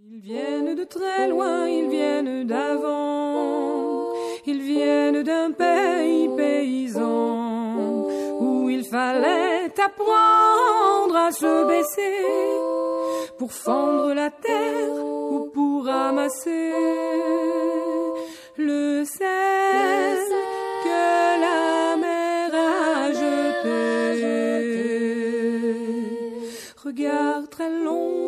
Ils viennent de très loin, ils viennent d'avant, ils viennent d'un pays paysan où il fallait apprendre à se baisser pour fendre la terre ou pour ramasser le sel que la mer a jeté. Regard très long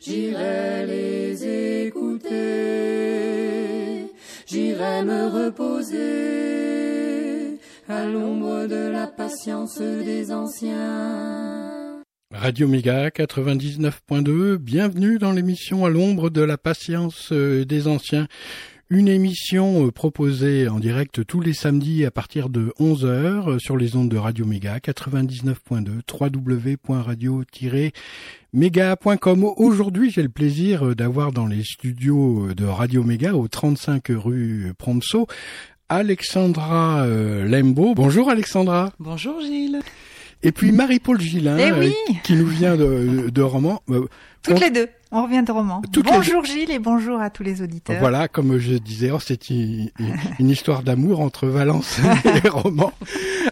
J'irai les écouter, j'irai me reposer à l'ombre de la patience des anciens. Radio Méga 99.2, bienvenue dans l'émission à l'ombre de la patience euh, des anciens. Une émission euh, proposée en direct tous les samedis à partir de 11h euh, sur les ondes de Radio Méga 99.2 www.radio-méga.com. Aujourd'hui, j'ai le plaisir d'avoir dans les studios de Radio Méga au 35 rue Promso Alexandra Lembo. Bonjour Alexandra. Bonjour Gilles. Et puis Marie-Paul Gillin, Eh oui. euh, qui nous vient de, de Roman. Euh, Toutes on- les deux. On revient de roman. Toutes les bonjour Gilles et bonjour à tous les auditeurs. Voilà, comme je disais, oh, c'est une, histoire d'amour entre Valence et Roman.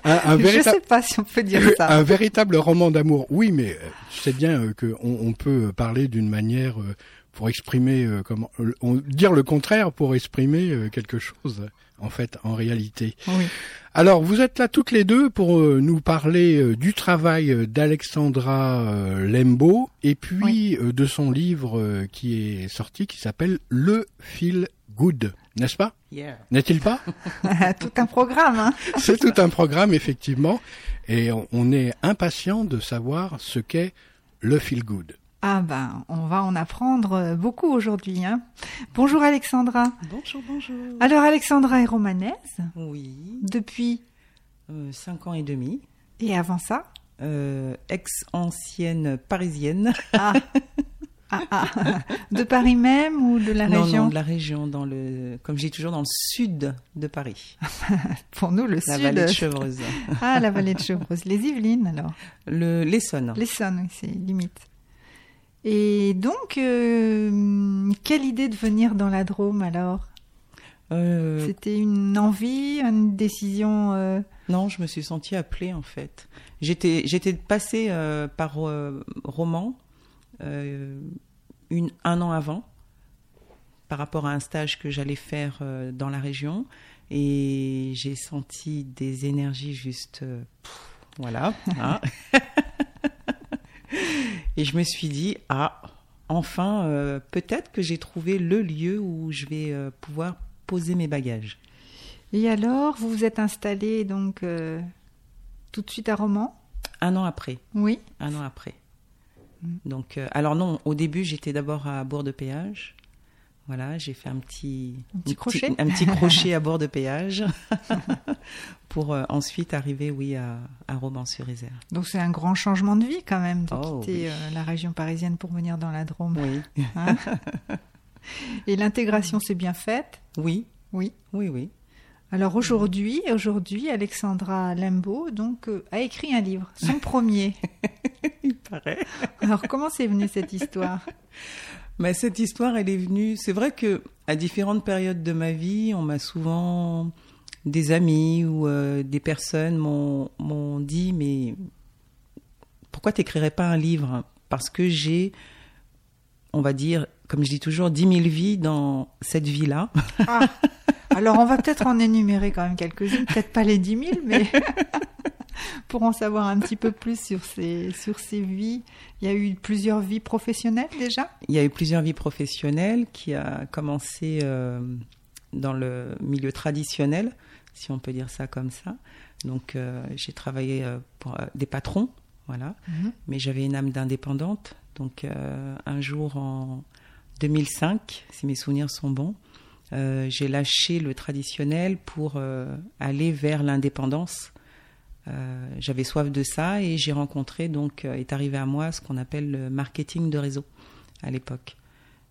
Un, un Je véritable, sais pas si on peut dire ça. un véritable roman d'amour. Oui, mais euh, tu sais bien euh, qu'on on peut parler d'une manière euh, pour exprimer euh, comment euh, on- dire le contraire pour exprimer euh, quelque chose. En fait, en réalité. Oui. Alors, vous êtes là toutes les deux pour euh, nous parler euh, du travail euh, d'Alexandra euh, Lembo et puis de son livre qui est sorti qui s'appelle Le Feel Good, n'est-ce pas? Yeah. N'est-il pas? Tout un programme. Hein. C'est tout un programme effectivement et on, on est impatient de savoir ce qu'est le Feel Good. Ah ben, on va en apprendre euh, beaucoup aujourd'hui. Hein. Bonjour Alexandra. Bonjour, bonjour. Alors Alexandra est romanaise Oui, depuis euh, cinq ans et demi. et avant ça. Euh, Ex-ancienne parisienne. Ah. Ah, ah. De Paris même ou de la non, région non, de la région, dans le, comme je dis toujours, dans le sud de Paris. Pour nous, le La sud. vallée de Chevreuse. Ah, la vallée de Chevreuse. Les Yvelines alors. Le, l'Essonne. L'Essonne, oui, c'est limite. Et donc, euh, quelle idée de venir dans la Drôme alors? Euh, C'était une envie, une décision euh, non, je me suis sentie appelée en fait. J'étais, j'étais passée par Roman une, un an avant par rapport à un stage que j'allais faire dans la région et j'ai senti des énergies juste pff, voilà hein. et je me suis dit ah enfin euh, peut-être que j'ai trouvé le lieu où je vais euh, pouvoir poser mes bagages Et alors, vous vous êtes installé donc euh, tout de suite à Romans? Un an après Oui. Un an après. Donc, euh, alors non, au début, j'étais d'abord à bord de péage. Voilà, j'ai fait un petit, Un petit crochet. petite- un petit crochet à bord de péage pour euh, ensuite arriver, oui, à, à Romans-sur-Isère. Donc c'est un grand changement de vie quand même de Oh, quitter oui. euh, la région parisienne pour venir dans la Drôme. Oui, hein. Et l'intégration s'est bien faite? Oui, Oui. oui, oui. Alors aujourd'hui, aujourd'hui, Alexandra Lembo donc euh, a écrit un livre, son premier. Il paraît. Alors comment c'est venu cette histoire? Mais cette histoire, elle est venue. C'est vrai que à différentes périodes de ma vie, on m'a souvent des amis ou euh, des personnes m'ont m'ont dit mais pourquoi t'écrirais pas un livre? Parce que j'ai, on va dire, comme je dis toujours, 10 000 vies dans cette vie-là. Ah, Alors on va peut-être en énumérer quand même quelques-unes, peut-être pas les 10 000, mais pour en savoir un petit peu plus sur ces, sur ces vies. Il y a eu plusieurs vies professionnelles déjà? Il y a eu plusieurs vies professionnelles qui a commencé euh, dans le milieu traditionnel, si on peut dire ça comme ça. Donc j'ai travaillé pour des patrons, voilà, Mhm. mais j'avais une âme d'indépendante. Donc un jour en 2005, si mes souvenirs sont bons, euh, j'ai lâché le traditionnel pour euh, aller vers l'indépendance. Euh, J'avais soif de ça et j'ai rencontré, donc, euh, est arrivé à moi ce qu'on appelle le marketing de réseau à l'époque.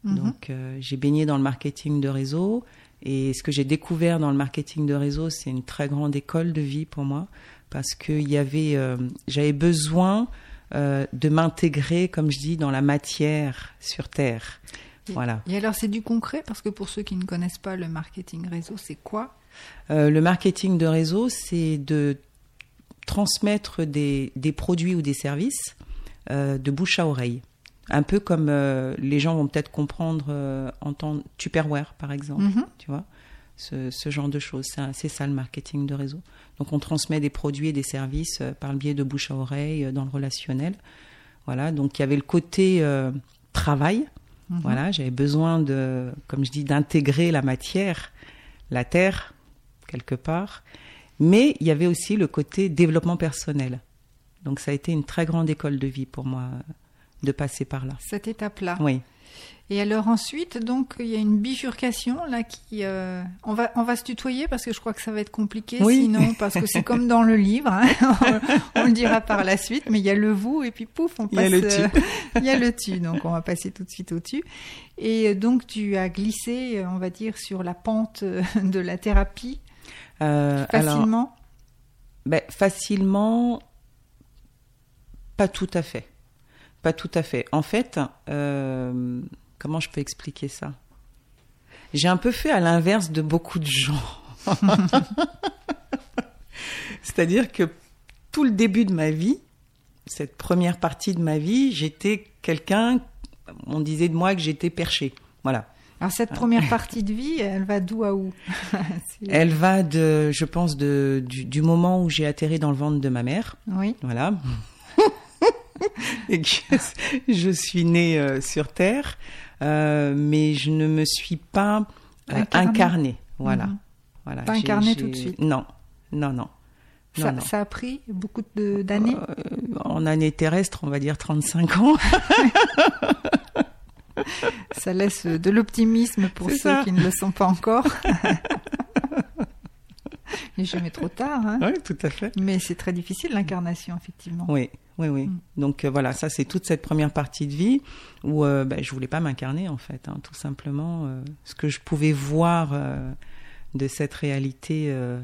Mhm. Donc, euh, j'ai baigné dans le marketing de réseau et ce que j'ai découvert dans le marketing de réseau, c'est une très grande école de vie pour moi parce que y avait, euh, j'avais besoin euh, de m'intégrer, comme je dis, dans la matière sur terre. Et- Voilà. Et alors, c'est du concret? Parce que pour ceux qui ne connaissent pas le marketing réseau, c'est quoi? Euh, le marketing de réseau, c'est de transmettre des, des produits ou des services euh, de bouche à oreille. Un peu comme euh, les gens vont peut-être comprendre euh, en temps Tupperware, par exemple, Mhm. tu vois, ce, ce genre de choses. C'est ça le marketing de réseau. Donc on transmet des produits et des services euh, par le biais de bouche à oreille euh, dans le relationnel. Voilà, donc il y avait le côté euh, travail. Mhm. Voilà, j'avais besoin de, comme je dis, d'intégrer la matière, la terre, quelque part. Mais il y avait aussi le côté développement personnel. Donc ça a été une très grande école de vie pour moi euh, de passer par là. Cette étape-là. Oui. Et alors ensuite, donc il y a une bifurcation là qui, euh, on va on va se tutoyer parce que je crois que ça va être compliqué Oui. sinon parce que c'est comme dans le livre, hein. on, on le dira par la suite, mais il y a le vous et puis pouf on Il y a passe. le tu. euh, il y a le tu, donc on va passer tout de suite au tu. Et donc tu as glissé, on va dire, sur la pente de la thérapie Euh, alors, facilement? ben, facilement, pas tout à fait. Pas tout à fait. En fait, euh, comment je peux expliquer ça? J'ai un peu fait à l'inverse de beaucoup de gens. C'est-à-dire que tout le début de ma vie, cette première partie de ma vie, j'étais quelqu'un, on disait de moi que j'étais perché. Voilà. Alors cette première partie de vie, elle va d'où à où Elle va de, je pense, de, du, du moment où j'ai atterri dans le ventre de ma mère. Oui. Voilà. Et que je suis née euh, sur Terre, euh, mais je ne me suis pas euh, Incarnée. Voilà. Mhm. voilà. Pas incarnée tout de suite. Non, non, non. Non, Ça, non. ça a pris beaucoup d'années. Euh, en année terrestre, on va dire 35 ans. Ça laisse de l'optimisme pour ceux ça. qui ne le sont pas encore. Il n'est jamais trop tard, hein. oui, tout à fait. mais c'est très difficile l'incarnation, effectivement. Oui, oui, oui. Mm. Donc euh, voilà, ça c'est toute cette première partie de vie où euh, ben, je voulais pas m'incarner en fait, hein, tout simplement. euh, ce que je pouvais voir euh, de cette réalité euh,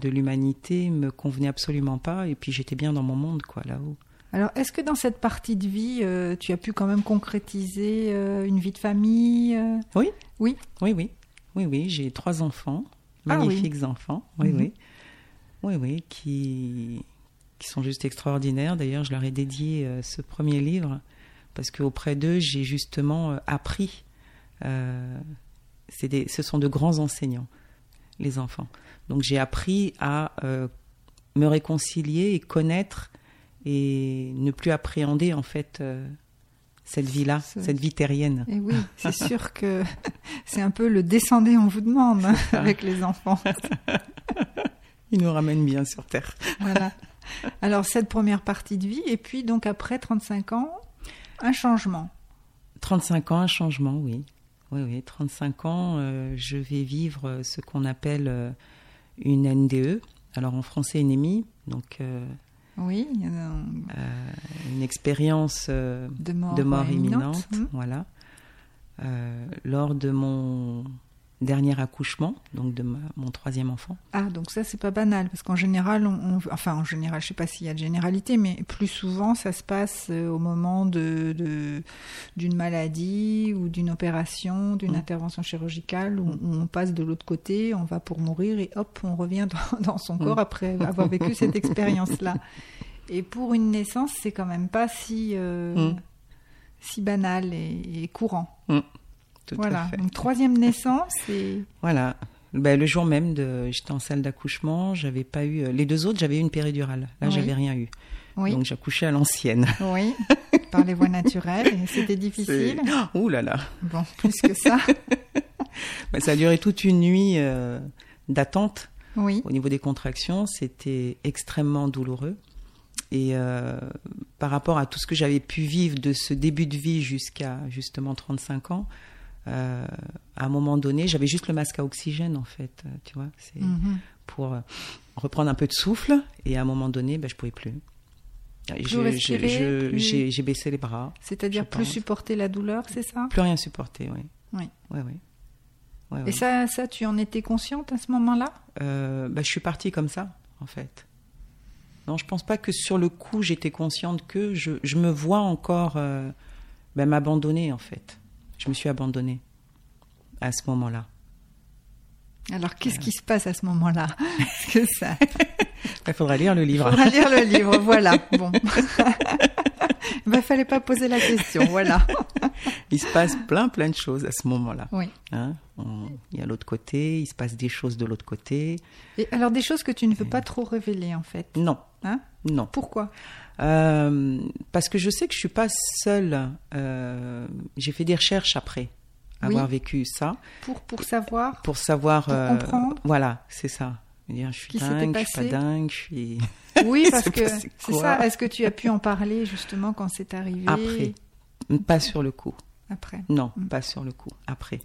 de l'humanité me convenait absolument pas, et puis j'étais bien dans mon monde quoi là-haut. Alors, est-ce que dans cette partie de vie, euh, tu as pu quand même concrétiser euh, une vie de famille euh? Oui. Oui. Oui, oui, oui, oui. J'ai trois enfants, Ah oui. magnifiques enfants. Oui, Mhm. oui, oui, oui, qui qui sont juste extraordinaires. D'ailleurs, je leur ai dédié ce premier livre parce qu'auprès d'eux, j'ai justement appris. des, ce sont de grands enseignants, les enfants. Donc, j'ai appris à me réconcilier et connaître et ne plus appréhender en fait euh, cette vie-là, Ce- cette vie terrienne. Et oui, c'est sûr que c'est un peu le descendez, on vous demande avec les enfants. Ils nous ramènent bien sur terre. Voilà. Alors, cette première partie de vie, et puis donc après 35 ans, un changement. 35 ans, un changement, oui. Oui, oui, 35 ans, euh, je vais vivre euh, ce qu'on appelle euh, une NDE. Alors en français, une EMI, donc Oui, euh, une expérience euh, de mort, de mort imminente. Hmm. Voilà. Euh, lors de mon dernier accouchement, donc de ma- mon troisième enfant. Ah, donc ça, c'est pas banal, parce qu'en général, on, on- enfin, en général, je sais pas s'il y a de généralité, mais plus souvent, ça se passe euh, au moment de, de- d'une maladie ou d'une opération, d'une Mm. intervention chirurgicale, où, où on passe de l'autre côté, on va pour mourir et hop, on revient dans, dans son corps Mm. après avoir vécu cette expérience-là. Et pour une naissance, c'est quand même pas si, euh, Mm. si banal et, et courant. Tout voilà. à fait. Donc, troisième naissance, et Voilà. Ben, le jour même, de, j'étais en salle d'accouchement, j'avais pas eu. Les deux autres, j'avais eu une péridurale. Là, Oui. j'avais rien eu. oui, Donc j'accouchais à l'ancienne. oui, par les voies naturelles, c'était difficile. C'est- Ouh là là. Bon, plus que ça. Ben, ça a duré toute une nuit euh, d'attente Oui. Au niveau des contractions, c'était extrêmement douloureux. Et euh, par rapport à tout ce que j'avais pu vivre de ce début de vie jusqu'à justement 35 ans, euh, à un moment donné, j'avais juste le masque à oxygène en fait, euh, tu vois, c'est Mhm. pour euh, reprendre un peu de souffle. Et à un moment donné, ben, je pouvais plus. Je- je- respirer, je- plus- J'ai j'ai baissé les bras, C'est-à-dire plus pense. supporter la douleur, c'est ça? Plus rien supporter, oui. Oui. Ouais. Ouais, Et ouais. ça, ça, tu en étais consciente à ce moment-là? Euh, bah, je suis partie comme ça, en fait. Non, je pense pas que sur le coup j'étais consciente que je, je me vois encore euh, bah, m'abandonner en fait. Je me suis abandonnée à ce moment-là. Alors, qu'est-ce qui se passe à ce moment-là? Parce que ça. Il faudra lire le Il livre. faudra lire le livre, voilà. Bon. Il ne fallait pas poser la question, voilà. Il se passe plein plein de choses à ce moment-là. Oui. Hein On- il y a l'autre côté, il se passe des choses de l'autre côté. Et alors, des choses que tu ne veux pas trop révéler, en fait? Non, Hein? Non. Pourquoi? Euh, parce que je sais que je suis pas seule. Euh, J'ai fait des recherches après avoir Oui. vécu ça. pour, pour savoir pour savoir. Pour comprendre. Voilà, c'est ça. Dire, je suis dingue, je suis pas dingue, je suis. Oui, parce que c'est ça. Est-ce que tu as pu en parler, justement, quand c'est arrivé? Après. Pas sur le coup. Après. Non, Mm. pas sur le coup. Après.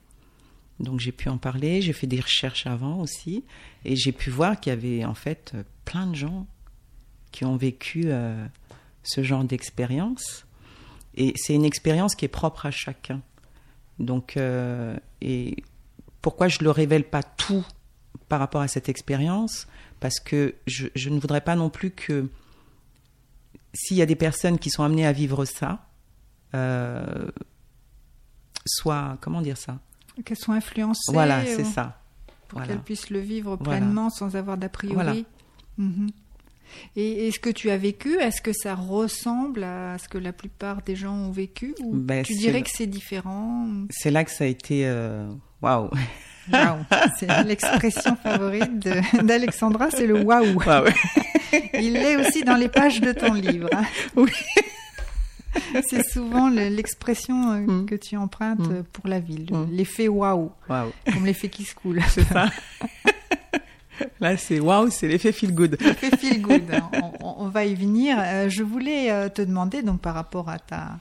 Donc j'ai pu en parler, j'ai fait des recherches avant aussi, et j'ai pu voir qu'il y avait en fait euh, plein de gens qui ont vécu euh, ce genre d'expérience. Et c'est une expérience qui est propre à chacun. Donc, euh, et pourquoi je ne le révèle pas tout par rapport à cette expérience? Parce que je, je ne voudrais pas non plus que s'il y a des personnes qui sont amenées à vivre ça, euh, soit, comment dire ça? Qu'elles soient influencées. Voilà, c'est ça. Pour Voilà. qu'elles puissent le vivre Voilà. pleinement sans avoir d'a priori. Voilà. Mhm. Et est-ce que tu as vécu Est-ce que ça ressemble à ce que la plupart des gens ont vécu Ou Ben, tu dirais que c'est différent C'est là que ça a été euh, waouh. Waouh C'est l'expression favorite d'Alexandra, c'est le waouh. Waouh. Il l'est aussi dans les pages de ton livre. hein. Oui. C'est souvent le- l'expression euh, Mm. que tu empruntes Mm. pour la ville. Mm. L'effet waouh, Waouh. comme l'effet qui se coule. C'est ça. Là, c'est waouh, c'est l'effet feel good. L'effet feel good. On, va y venir. Euh, je voulais euh, te demander, donc par rapport à ta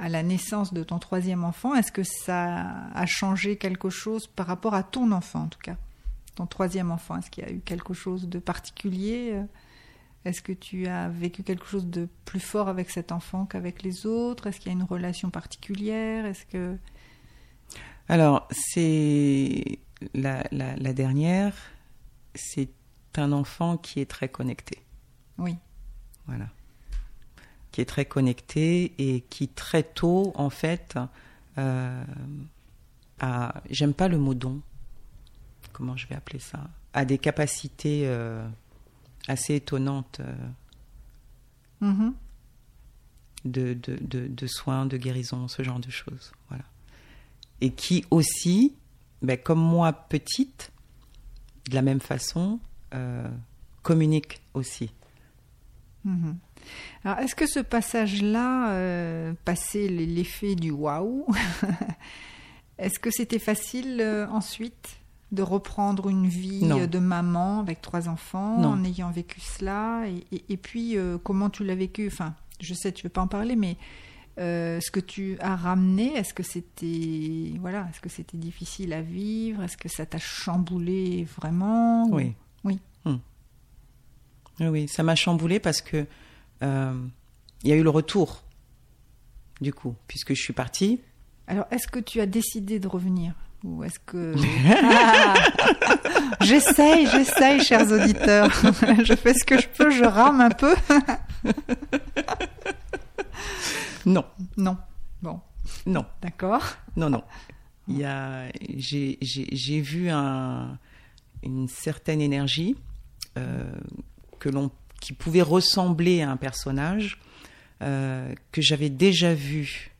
à la naissance de ton troisième enfant, est-ce que ça a changé quelque chose par rapport à ton enfant, en tout cas? Ton troisième enfant, est-ce qu'il y a eu quelque chose de particulier? Euh Est-ce que tu as vécu quelque chose de plus fort avec cet enfant qu'avec les autres? Est-ce qu'il y a une relation particulière? Est-ce que Alors, c'est la, la, la dernière, c'est un enfant qui est très connecté. oui, Voilà. Qui est très connecté et qui très tôt, en fait, euh, a, j'aime pas le mot don, comment je vais appeler ça, a des capacités euh, assez étonnantes euh, Mhm. de, de, de, de soins, de guérison, ce genre de choses. Voilà. Et qui aussi, ben, comme moi petite, de la même façon, euh, communique aussi. Mhm. Alors, est-ce que ce passage-là, euh, l'effet du waouh, est-ce que c'était facile euh, ensuite de reprendre une vie Non. euh, de maman avec trois enfants Non. en ayant vécu cela Et, et- et puis, euh, comment tu l'as vécu? Enfin, je sais, tu veux pas en parler, mais euh, ce que tu as ramené, est-ce que c'était voilà, est-ce que c'était difficile à vivre? Est-ce que ça t'a chamboulé vraiment? Oui. Oui. Hmm. Oui, Oui, ça m'a chamboulé parce que euh, il y a eu le retour, du coup, puisque je suis partie. Alors, est-ce que tu as décidé de revenir? Ou est-ce que... Ah j'essaye, j'essaye, chers auditeurs. je fais ce que je peux, je rame un peu. Non, non. Bon, non, d'accord. non, non. Il y a, j'ai, j'ai, j'ai vu un, une certaine énergie euh, que l'on, qui pouvait ressembler à un personnage euh, que j'avais déjà vu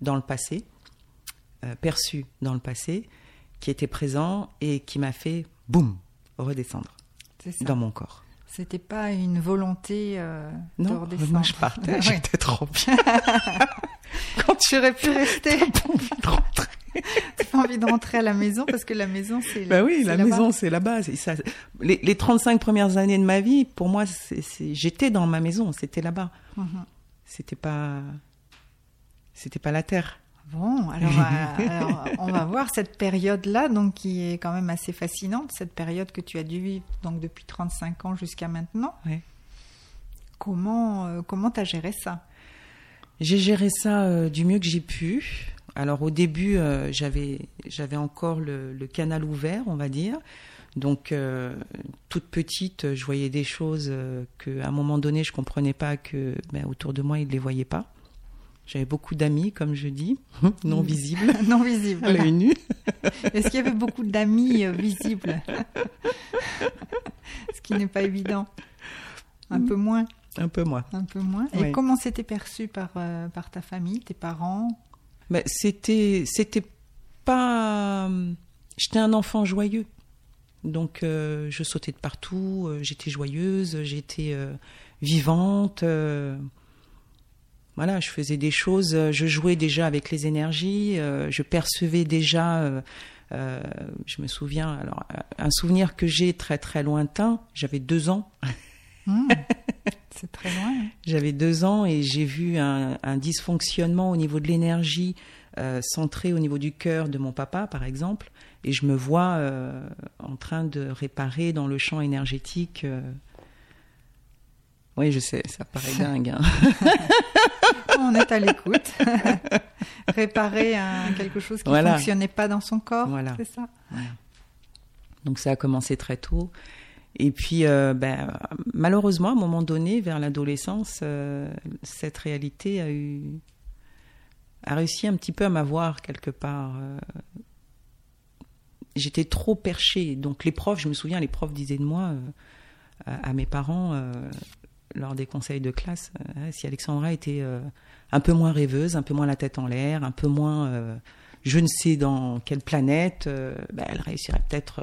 dans le passé, euh, perçu dans le passé, qui était présent et qui m'a fait boum redescendre dans mon corps. C'était pas une volonté euh, de Non, moi je partais, Ouais. j'étais trop bien. Quand tu aurais pu rester. envie de rentrer. T'as pas envie de rentrer à la maison parce que la maison, c'est Bah oui, la maison, c'est là-bas. ça. Les, les 35 premières années de ma vie, pour moi, j'étais dans ma maison, c'était là-bas. Mhm. C'était pas, c'était pas la terre. Bon, alors, euh, alors, on va voir cette période-là, donc qui est quand même assez fascinante, cette période que tu as dû vivre donc depuis 35 ans jusqu'à maintenant. Ouais. Comment euh, comment t'as géré ça? J'ai géré ça euh, du mieux que j'ai pu. Alors au début, euh, j'avais j'avais encore le, le canal ouvert, on va dire. Donc toute petite, je voyais des choses euh, que à un moment donné, je comprenais pas que ben, autour de moi, ils les voyaient pas. J'avais beaucoup d'amis, comme je dis, non visibles, Non visible. à l'œil nu. Est-ce qu'il y avait beaucoup d'amis euh, visibles Ce qui n'est pas évident. Un peu moins, Un peu moi. un peu moins. Et Oui. comment c'était perçu par, euh, par ta famille, tes parents? Ben, c'était c'était pas j'étais un enfant joyeux donc euh, je sautais de partout euh, j'étais joyeuse j'étais vivante voilà je faisais des choses euh, je jouais déjà avec les énergies euh, je percevais déjà euh, euh, je me souviens alors un souvenir que j'ai très très lointain j'avais deux ans Hmm, C'est très loin. hein. j'avais deux ans et j'ai vu un, un dysfonctionnement au niveau de l'énergie euh, centré au niveau du cœur de mon papa, par exemple. Et je me vois euh, en train de réparer dans le champ énergétique. Oui, je sais, ça paraît dingue. hein. On est à l'écoute. Réparer un- quelque chose qui ne Voilà. fonctionnait pas dans son corps, Voilà. c'est ça? Donc ça a commencé très tôt. Et puis, euh, ben, malheureusement, à un moment donné, vers l'adolescence, euh, cette réalité a eu a réussi un petit peu à m'avoir quelque part. euh. J'étais trop perchée. Donc les profs, je me souviens, les profs disaient de moi à, mes parents lors des conseils de classe, euh, si Alexandra était euh, un peu moins rêveuse, un peu moins la tête en l'air, un peu moins euh, je ne sais dans quelle planète, ben, elle réussirait peut-être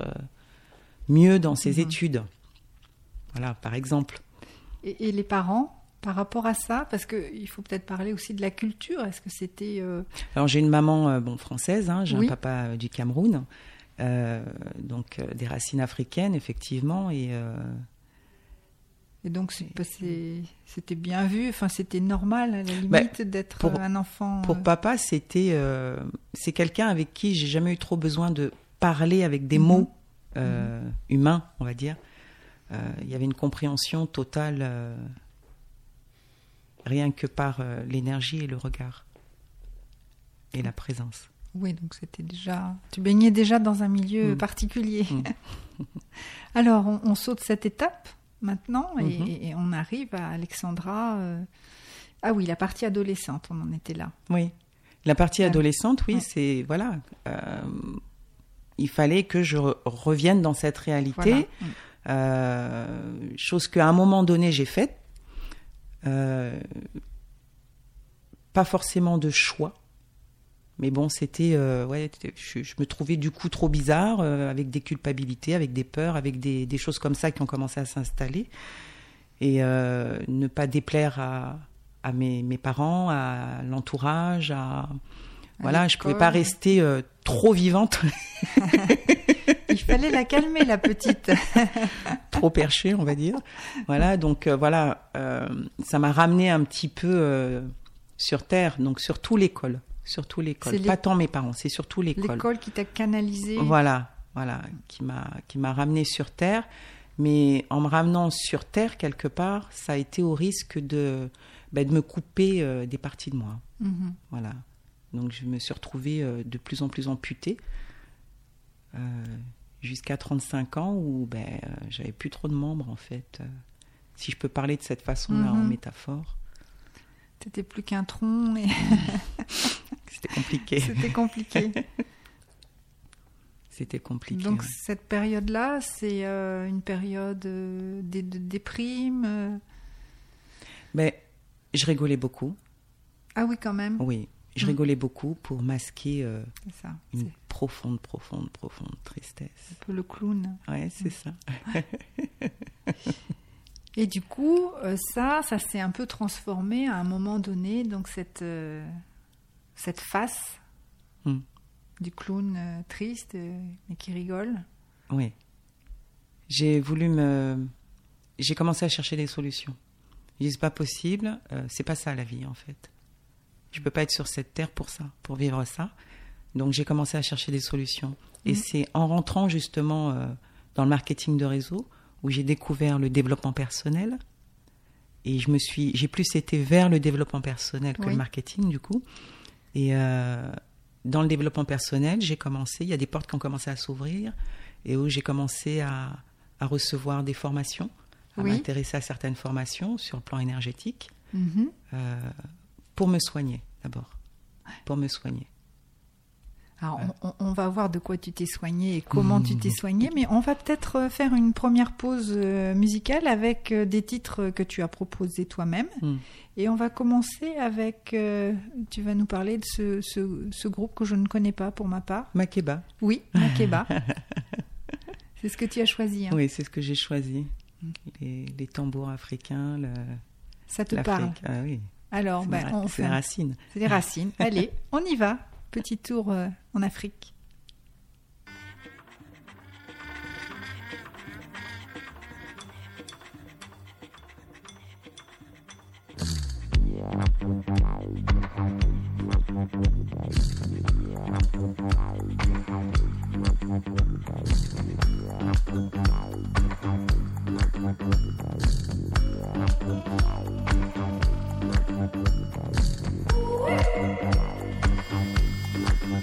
mieux dans ses Mhm. études. Voilà, par exemple. et, et les parents, par rapport à ça, parce qu'il faut peut-être parler aussi de la culture. Est-ce que c'était... euh, Alors j'ai une maman euh, bon française, hein, j'ai Oui. un papa euh, du Cameroun, donc des racines africaines effectivement et Et donc c'était bien vu, enfin c'était normal à la limite Bah, d'être pour- euh, un enfant. pour euh, papa c'était euh, c'est quelqu'un avec qui j'ai jamais eu trop besoin de parler avec des Mhm. mots euh, humains, on va dire. Euh, Il y avait une compréhension totale rien que par l'énergie et le regard et la présence. Oui, donc c'était déjà. Tu baignais déjà dans un milieu Mm. particulier. Alors on, on saute cette étape maintenant et, Mhm. et- on arrive à Alexandra. euh, Ah oui, la partie adolescente, on en était là. Oui. La partie adolescente, oui, Ouais. c'est voilà. euh, il fallait que je re- revienne dans cette réalité, Voilà. Euh, chose qu'à un moment donné j'ai faite. Pas forcément de choix, mais bon, c'était euh, ouais, je, je me trouvais du coup trop bizarre, euh, avec des culpabilités, avec des peurs, avec des, des choses comme ça qui ont commencé à s'installer, et euh, ne pas déplaire à, à mes, mes parents, à l'entourage, à voilà, je pouvais pas rester euh, trop vivante, Il fallait la calmer, la petite. trop perchée, on va dire. Voilà, donc euh, voilà, euh, ça m'a ramené un petit peu sur terre, donc surtout l'école, surtout l'école. C'est Pas tant mes parents, c'est surtout l'école. L'école qui t'a canalisé. Voilà, voilà, qui m'a qui m'a ramené sur terre, mais en me ramenant sur terre quelque part, ça a été au risque de ben, de me couper euh, des parties de moi. Mhm. Voilà. Donc je me suis retrouvée euh, de plus en plus amputée euh, jusqu'à 35 ans où ben, j'avais plus trop de membres en fait. si je peux parler de cette façon-là en Mhm. métaphore, T'étais plus qu'un tronc et c'était compliqué. c'était compliqué. C'était compliqué. Donc ouais. cette période-là, c'est euh, une période euh, de, de déprime. euh? Mais je rigolais beaucoup. Ah oui, quand même. Oui, je Mhm. rigolais beaucoup pour masquer ça. une profonde, profonde, profonde tristesse. un peu le clown. Ouais, c'est ça. Et du coup, ça, ça s'est un peu transformé à un moment donné. Donc cette cette face Mm. du clown euh, triste euh, mais qui rigole. Oui. J'ai voulu me. J'ai commencé à chercher des solutions. Je dis c'est pas possible, euh, c'est pas ça la vie en fait. Je peux pas être sur cette terre pour ça, pour vivre ça. Donc j'ai commencé à chercher des solutions. Et Mhm. c'est en rentrant justement euh, dans le marketing de réseau où j'ai découvert le développement personnel. Et je me suis, j'ai plus été vers le développement personnel que Oui. le marketing du coup. Et euh, dans le développement personnel, j'ai commencé. Il y a des portes qui ont commencé à s'ouvrir et où j'ai commencé à, à recevoir des formations, à Oui. m'intéresser à certaines formations sur le plan énergétique Mhm. euh, pour me soigner d'abord, pour me soigner. Alors, on, va voir de quoi tu t'es soigné et comment tu t'es soigné, mais on va peut-être euh, faire une première pause euh, musicale avec euh, des titres que tu as proposés toi-même. Mm. Et on va commencer avec, euh, tu vas nous parler de ce, ce- ce groupe que je ne connais pas pour ma part. Makeba, Oui, Makeba. C'est ce que tu as choisi. hein. oui, c'est ce que j'ai choisi. Les, les tambours africains, le- Ça te parle. Ah oui, Alors, c'est ben, on c'est un- racines. C'est des racines. Allez, on y va. Petit tour euh, en Afrique. I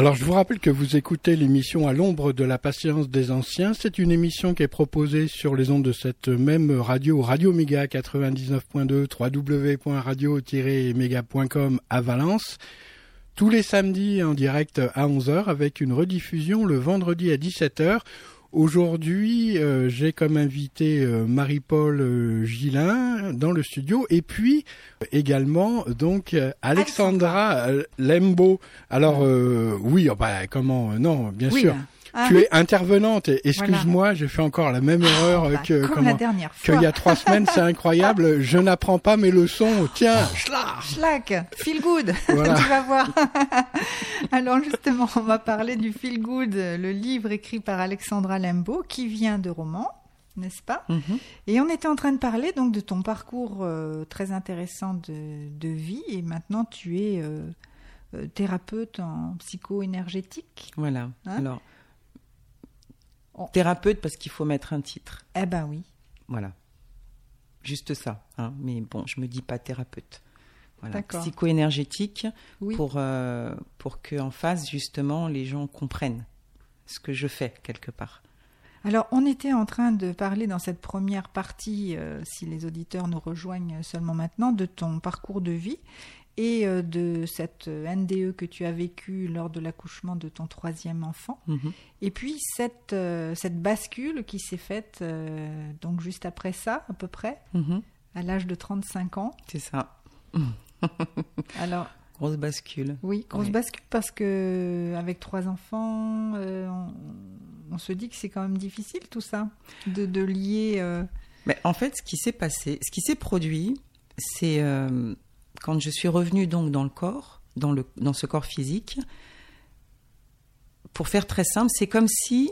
Alors je vous rappelle que vous écoutez l'émission à l'ombre de la patience des anciens. C'est une émission qui est proposée sur les ondes de cette même radio, Radio Méga 99.2, www.radio-méga.com à Valence. Tous les samedis en direct à 11h avec une rediffusion le vendredi à 17h. Aujourd'hui, euh, j'ai comme invité euh, Marie-Paul euh, Gillin dans le studio et puis euh, également donc euh, Alexandra Lembo. Alors euh, oui, oh, bah, comment non, bien sûr. là. Ah, tu es intervenante. Et Excuse-moi, j'ai fait encore la même erreur euh, bah, que comme comment- la dernière fois. qu'il y a trois semaines. C'est incroyable. Je n'apprends pas mes leçons. Tiens, schla. Schlack, feel good, Voilà. tu vas voir. Alors justement, on va parler du feel good, le livre écrit par Alexandra Lembo, qui vient de romans, n'est-ce pas? Mhm. Et on était en train de parler donc de ton parcours euh, très intéressant de, de vie, et maintenant tu es euh, euh, thérapeute en psycho-énergétique. Voilà. Hein? Alors, On- thérapeute parce qu'il faut mettre un titre. Eh ben oui. Voilà. Juste ça. hein. Mais bon, je me dis pas thérapeute. Voilà. Psycho-énergétique Oui. pour, euh, pour qu'en face, justement, les gens comprennent ce que je fais quelque part. Alors, on était en train de parler dans cette première partie, euh, si les auditeurs nous rejoignent seulement maintenant, de ton parcours de vie et euh, de cette euh, NDE que tu as vécue lors de l'accouchement de ton troisième enfant. Mhm. Et puis, cette, euh, cette bascule qui s'est faite euh, donc juste après ça, à peu près, Mhm. à l'âge de 35 ans. C'est ça. Alors, Grosse bascule. oui, grosse bascule parce que avec trois enfants, euh, on, on se dit que c'est quand même difficile tout ça, de, de lier... euh, Mais en fait, ce qui s'est passé, ce qui s'est produit, c'est quand je suis revenue donc dans le corps, dans, le, dans ce corps physique. Pour faire très simple, c'est comme si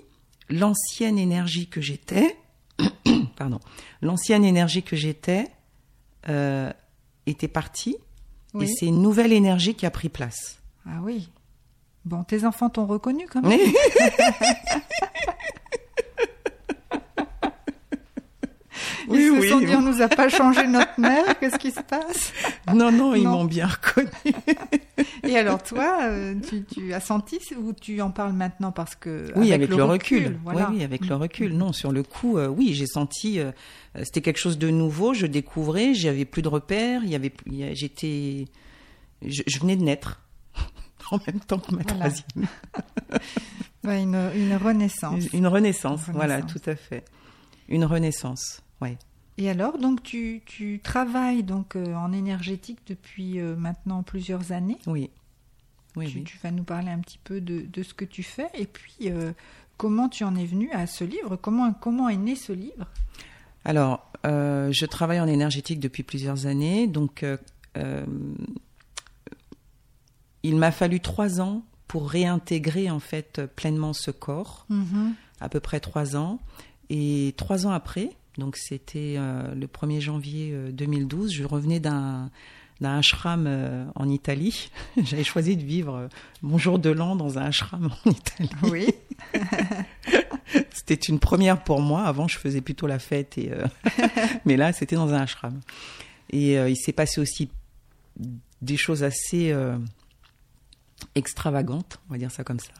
l'ancienne énergie que j'étais, pardon, l'ancienne énergie que j'étais euh, était partie, Oui. et c'est une nouvelle énergie qui a pris place. Ah oui. Bon, tes enfants t'ont reconnu quand même. Ils Oui, se oui, sont dit, on nous a pas changé notre mère, qu'est-ce qui se passe? Non, non, ils m'ont bien reconnu. Et alors toi, euh, tu, tu as senti ou tu en parles maintenant parce que Oui, avec, le, recul. voilà. Oui, oui, avec le Mm. recul. Non, sur le coup, euh, oui, j'ai senti, euh, c'était quelque chose de nouveau. Je découvrais, j'avais plus de repères. Il y avait, j'étais, je, je venais de naître en même temps que ma Voilà. troisième. Une, une renaissance. Une, une renaissance, voilà, tout à fait. Une renaissance, ouais. Et alors, donc tu, tu travailles donc euh, en énergétique depuis euh, maintenant plusieurs années. Oui, oui, tu, oui. tu vas nous parler un petit peu de, de ce que tu fais et puis euh, comment tu en es venu à ce livre? Comment comment est né ce livre? Alors, je travaille en énergétique depuis plusieurs années, donc il m'a fallu trois ans pour réintégrer en fait pleinement ce corps. à peu près trois ans. Et trois ans après, donc c'était euh, le 1er janvier euh, 2012, je revenais d'un d'un ashram euh, en Italie. J'avais choisi de vivre euh, mon jour de l'an dans un ashram en Italie. Oui. C'était une première pour moi. Avant, je faisais plutôt la fête, et, euh, mais là, c'était dans un ashram. Et euh, il s'est passé aussi des choses assez euh, extravagantes, on va dire ça comme ça,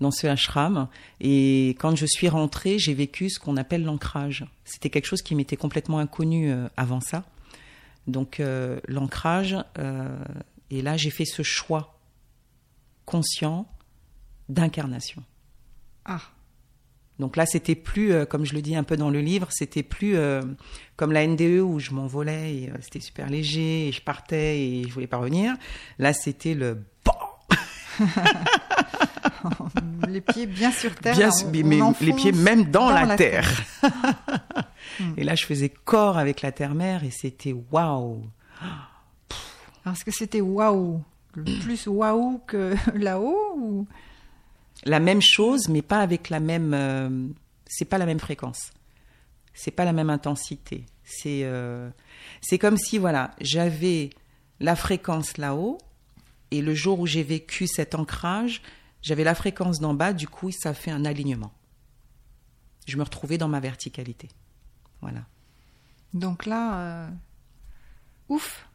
dans ce ashram. Et quand je suis rentrée, j'ai vécu ce qu'on appelle l'ancrage. C'était quelque chose qui m'était complètement inconnu euh, avant ça. Donc euh, l'ancrage, euh, et là, j'ai fait ce choix conscient d'incarnation. Ah. Donc là, c'était plus, euh, comme je le dis un peu dans le livre, c'était plus comme la NDE où je m'envolais et c'était super léger et je partais et je voulais pas revenir. Là, c'était le bon, les pieds bien sur terre. bien, on- mais- on mais les pieds même dans, la, la terre. et là, je faisais corps avec la terre-mère et c'était waouh. Parce que c'était waouh. Plus waouh que là-haut ou... La même chose, mais pas avec la même. euh, c'est pas la même fréquence. C'est pas la même intensité. C'est euh, c'est comme si voilà, j'avais la fréquence là-haut et le jour où j'ai vécu cet ancrage, j'avais la fréquence d'en bas. Du coup, ça fait un alignement. Je me retrouvais dans ma verticalité. Voilà. Donc là, euh, ouf,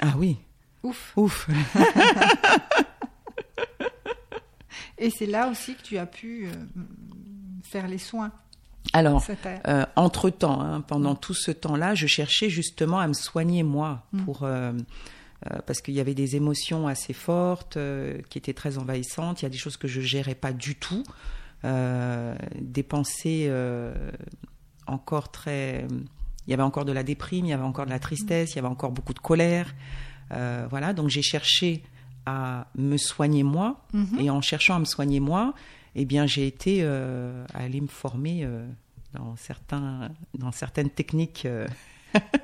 Ah oui, ouf. ouf. Et c'est là aussi que tu as pu euh, faire les soins. Alors, Euh, entre temps, pendant tout ce temps-là, je cherchais justement à me soigner moi, pour euh, euh, parce qu'il y avait des émotions assez fortes euh, qui étaient très envahissantes. Il y a des choses que je gérais pas du tout, euh, des pensées euh, encore très. Il y avait encore de la déprime, il y avait encore de la tristesse, il y avait encore beaucoup de colère. Euh, voilà, donc j'ai cherché à me soigner moi, Mhm. et en cherchant à me soigner moi, eh bien, j'ai été euh, à aller me former euh, dans, certains, dans certaines techniques euh,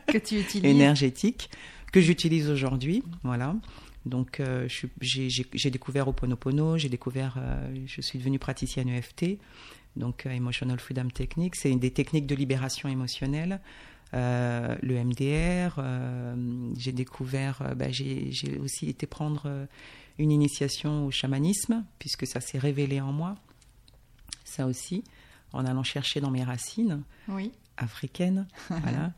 Que tu utilises. énergétiques que j'utilise aujourd'hui. Voilà. Donc, euh, j'ai découvert Oponopono, j'ai découvert, euh, je suis devenue praticienne EFT, donc euh, Emotional Freedom Technique. C'est une des techniques de libération émotionnelle. Le MDR, j'ai découvert, bah, j'ai aussi été prendre une initiation au chamanisme, puisque ça s'est révélé en moi, ça aussi, en allant chercher dans mes racines Oui. africaine. voilà.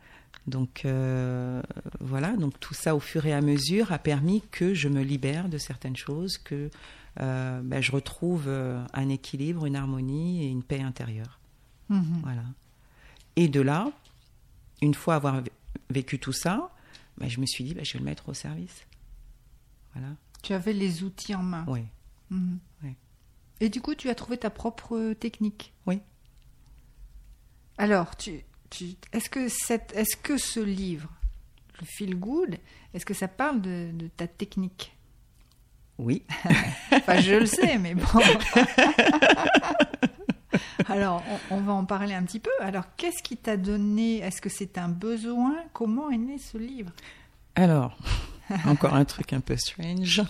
Donc euh, voilà, donc tout ça au fur et à mesure a permis que je me libère de certaines choses, que euh, ben, je retrouve euh, un équilibre, une harmonie et une paix intérieure. Mhm. Voilà. Et de là, une fois avoir vé- vécu tout ça, ben, je me suis dit, ben, je vais le mettre au service. Voilà. Tu avais les outils en main. Oui. Mhm. Oui. Et du coup, tu as trouvé ta propre technique. Oui. Alors, tu, est-ce que cette, est-ce que ce livre, le Feel Good, est-ce que ça parle de, de ta technique? Oui. Enfin, je le sais, mais bon. Alors, on, on va en parler un petit peu. Alors, qu'est-ce qui t'a donné Est-ce que c'est un besoin? Comment est né ce livre? Alors, encore un truc un peu strange.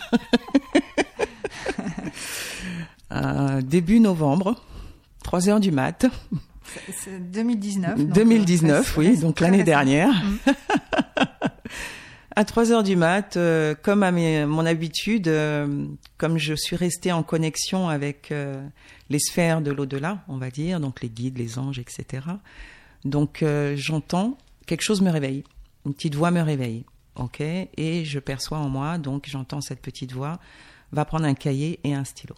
Euh, début novembre, 3 heures du mat, C'est- C'est 2019. donc, 2019, euh, oui, donc l'année dernière. Mm. À 3 heures du mat, euh, comme à mes- mon habitude, euh, comme je suis restée en connexion avec les sphères de l'au-delà, on va dire, donc les guides, les anges, etc. Donc j'entends quelque chose me réveille, une petite voix me réveille, ok, et je perçois en moi, donc j'entends cette petite voix, va prendre un cahier et un stylo,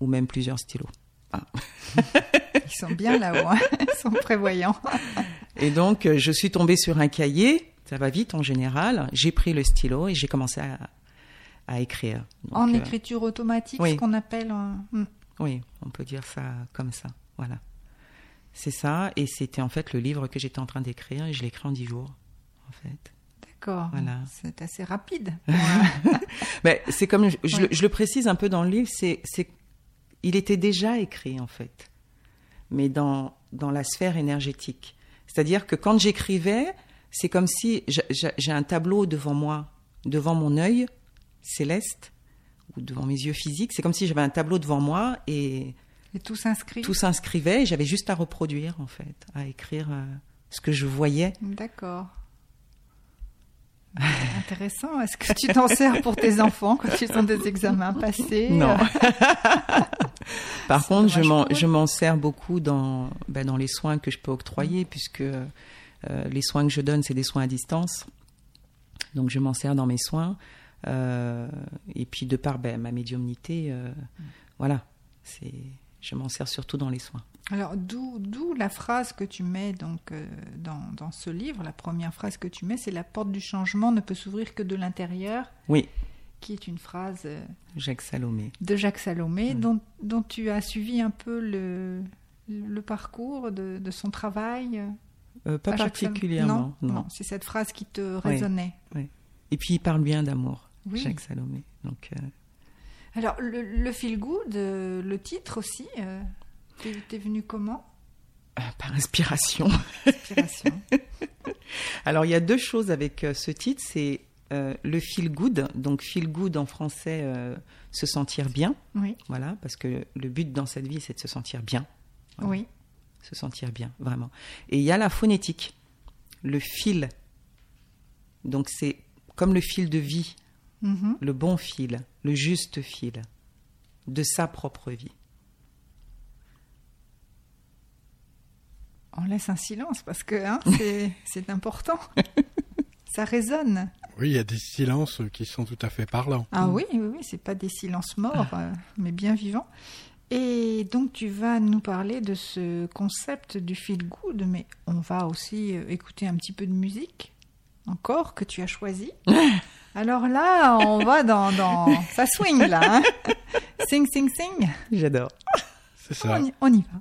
ou même plusieurs stylos. Ils sont bien là-haut, hein. ils sont prévoyants. Et donc, euh, je suis tombée sur un cahier, ça va vite en général. J'ai pris le stylo et j'ai commencé à, à écrire. Donc, en euh, écriture automatique, oui. ce qu'on appelle. Hmm. oui, on peut dire ça comme ça. Voilà. C'est ça. Et c'était en fait le livre que j'étais en train d'écrire et je l'ai écrit en dix jours, en fait. D'accord. Voilà. C'est assez rapide. Mais c'est comme je, je Oui. le- je le précise un peu dans le livre, c'est, il était déjà écrit en fait, mais dans dans la sphère énergétique. C'est-à-dire que quand j'écrivais, c'est comme si j'a- j'a- j'ai un tableau devant moi, devant mon œil céleste ou devant mes yeux physiques. C'est comme si j'avais un tableau devant moi et Et tout s'inscrit. tout s'inscrivait. et J'avais juste à reproduire en fait, à écrire euh, ce que je voyais. D'accord. Intéressant. Est-ce que tu t'en sers pour tes enfants quand ils ont des examens passés Non. Par contre, m'en, je m'en sers beaucoup dans, ben, dans les soins que je peux octroyer, Mm. puisque euh, les soins que je donne, c'est des soins à distance. Donc, je m'en sers dans mes soins. Euh, et puis, de par ben, ma médiumnité, euh, Mm. voilà, c'est, je m'en sers surtout dans les soins. Alors, d'où, la phrase que tu mets donc, euh, dans, dans ce livre, la première phrase que tu mets, c'est La porte du changement ne peut s'ouvrir que de l'intérieur, Oui, qui est une phrase euh, Jacques Salomé. de Jacques Salomé, dont, dont tu as suivi un peu le, le parcours de, de son travail. euh, pas particulièrement, Non, non. non, c'est cette phrase qui te résonnait. Et puis, il parle bien d'amour, Oui. Jacques Salomé. Donc, Alors, le, le feel good, le titre aussi, t'es, venu comment? Euh, par inspiration. Inspiration. Alors, il y a deux choses avec euh, ce titre. C'est euh, le feel good. Donc, feel good en français, euh, se sentir bien. oui, Voilà, parce que le but dans cette vie, c'est de se sentir bien. Voilà. oui. Se sentir bien, vraiment. Et il y a la phonétique, le fil. Donc, c'est comme le fil de vie, Mhm. le bon fil, le juste fil de sa propre vie. On laisse un silence parce que hein, c'est, important. Ça résonne. Oui, il y a des silences qui sont tout à fait parlants. Ah oui, oui, oui, c'est pas des silences morts, euh, mais bien vivants. Et donc tu vas nous parler de ce concept du feel good, mais on va aussi euh, écouter un petit peu de musique, encore, que tu as choisi. Alors là, on va dans... dans... Ça swing là. hein. sing, sing, sing. J'adore. C'est ça. On y, on y va.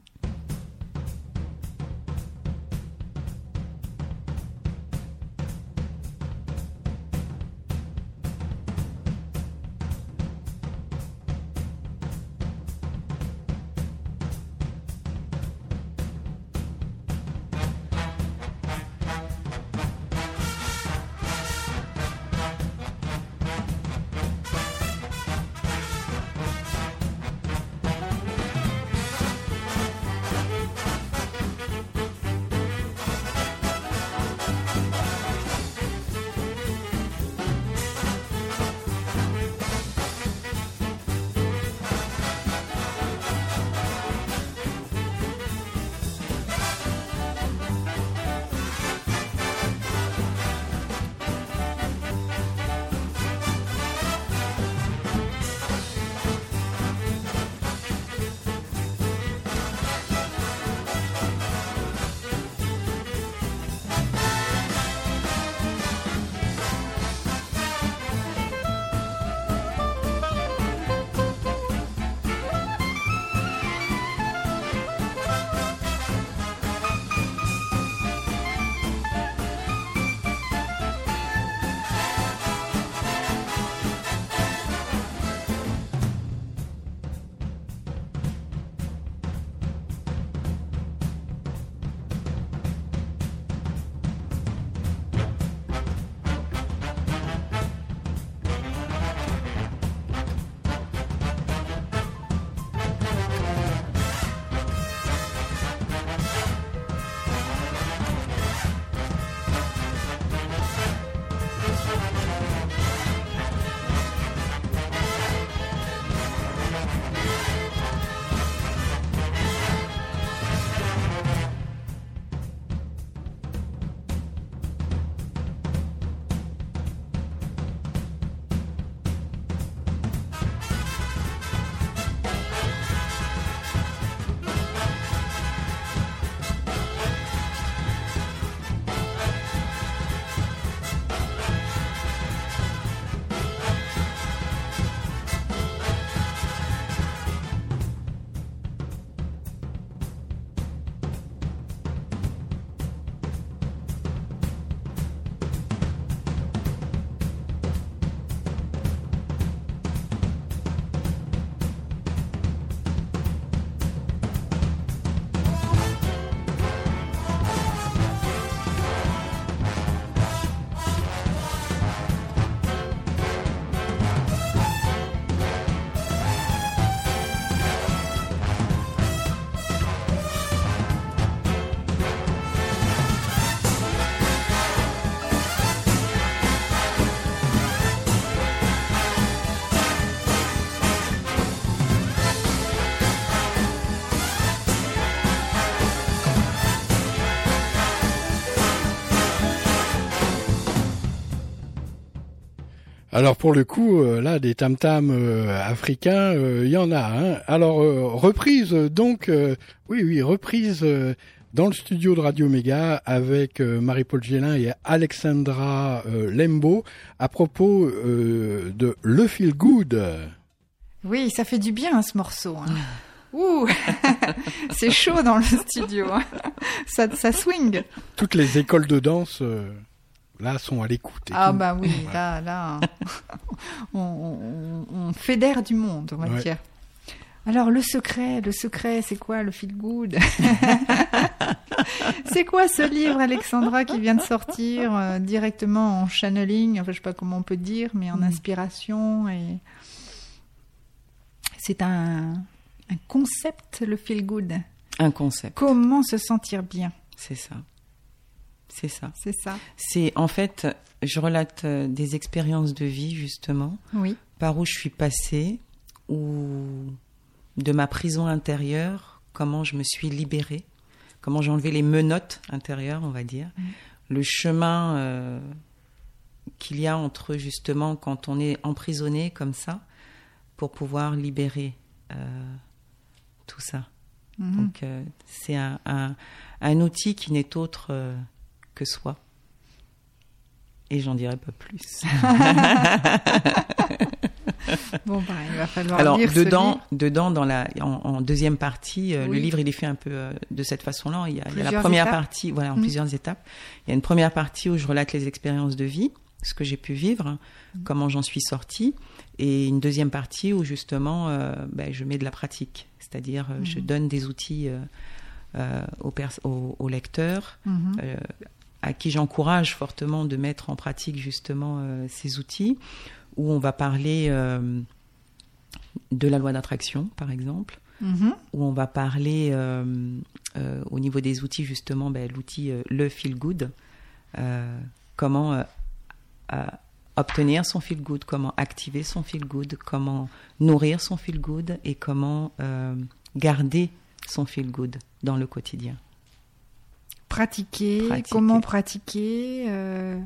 Alors pour le coup, euh, là, des tam-tams euh, africains, il y en a. Hein. Alors euh, reprise, donc, euh, oui, oui, reprise euh, dans le studio de Radio Méga avec euh, Marie-Paul Gélin et Alexandra euh, Lembo à propos euh, de Le Feel Good. Oui, ça fait du bien ce morceau. hein. Ouh, c'est chaud dans le studio. hein. Ça, ça swing. Toutes les écoles de danse, euh, là, sont à l'écoute. Ah tout. bah oui, là, là, on, on- on fédère du monde, on va Ouais. dire. Alors le secret, le secret, c'est quoi le feel good? C'est quoi ce livre, Alexandra, qui vient de sortir euh, directement en channeling, enfin je sais pas comment on peut dire, mais en inspiration et c'est un, un concept, le feel good? Un concept, Comment se sentir bien, c'est ça. C'est ça. c'est ça C'est en fait, je relate euh, des expériences de vie justement, Oui. par où je suis passée, ou de ma prison intérieure, comment je me suis libérée, comment j'ai enlevé les menottes intérieures, on va dire, le chemin euh, qu'il y a entre justement quand on est emprisonné comme ça, pour pouvoir libérer euh, tout ça. Mhm. Donc euh, c'est un, un, un outil qui n'est autre que soi. Et j'en dirai pas plus. Bon, bah, il va falloir Alors lire ce dedans, livre. dedans dans la en, en deuxième partie, euh, Oui. le livre il est fait un peu euh, de cette façon-là. Il y a, il y a la première étapes. partie, voilà, en Mm. plusieurs étapes. Il y a une première partie où je relate les expériences de vie, ce que j'ai pu vivre, Mm. comment j'en suis sortie, et une deuxième partie où justement euh, ben, je mets de la pratique, c'est-à-dire je Mhm. donne des outils aux, pers- aux, aux lecteurs. Mhm. euh, à qui j'encourage fortement de mettre en pratique justement euh, ces outils, où on va parler euh, de la loi d'attraction, par exemple, Mhm. où on va parler euh, au niveau des outils justement, ben, l'outil le feel good, comment obtenir son feel good, comment activer son feel good, comment nourrir son feel good et comment garder son feel good dans le quotidien. Pratiquer, Pratiquer. comment pratiquer, euh,